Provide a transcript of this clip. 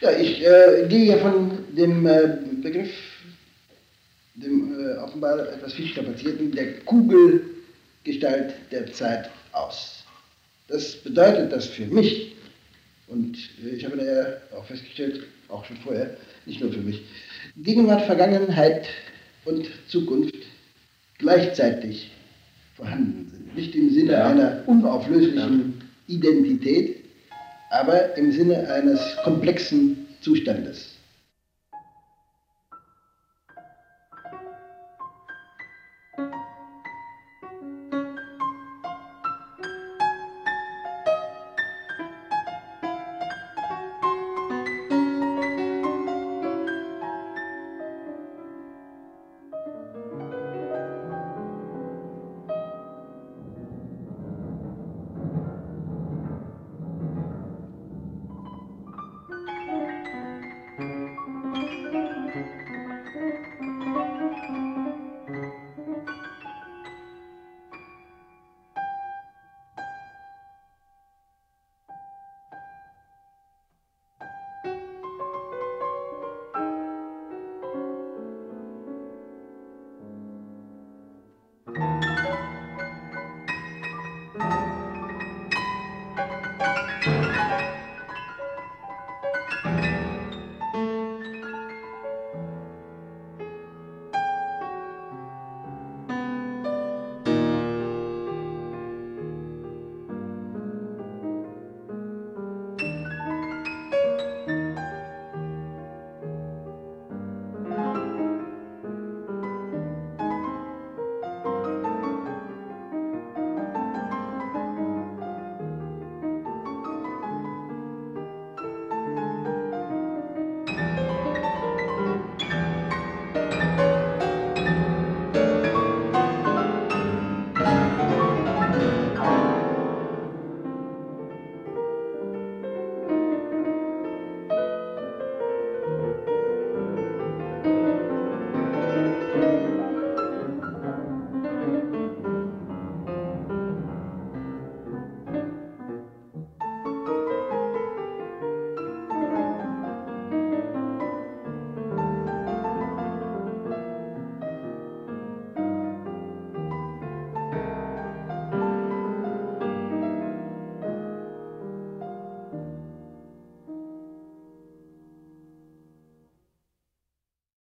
Ja, ich äh, gehe ja von dem äh, Begriff, dem äh, offenbar etwas viel strapazierten, der Kugelgestalt der Zeit aus. Das bedeutet, dass für mich, und äh, ich habe da ja auch festgestellt, auch schon vorher, nicht nur für mich, Gegenwart, Vergangenheit und Zukunft gleichzeitig vorhanden sind. Nicht im Sinne ja. einer unauflöslichen ja. Identität, aber im Sinne eines komplexen Zustandes.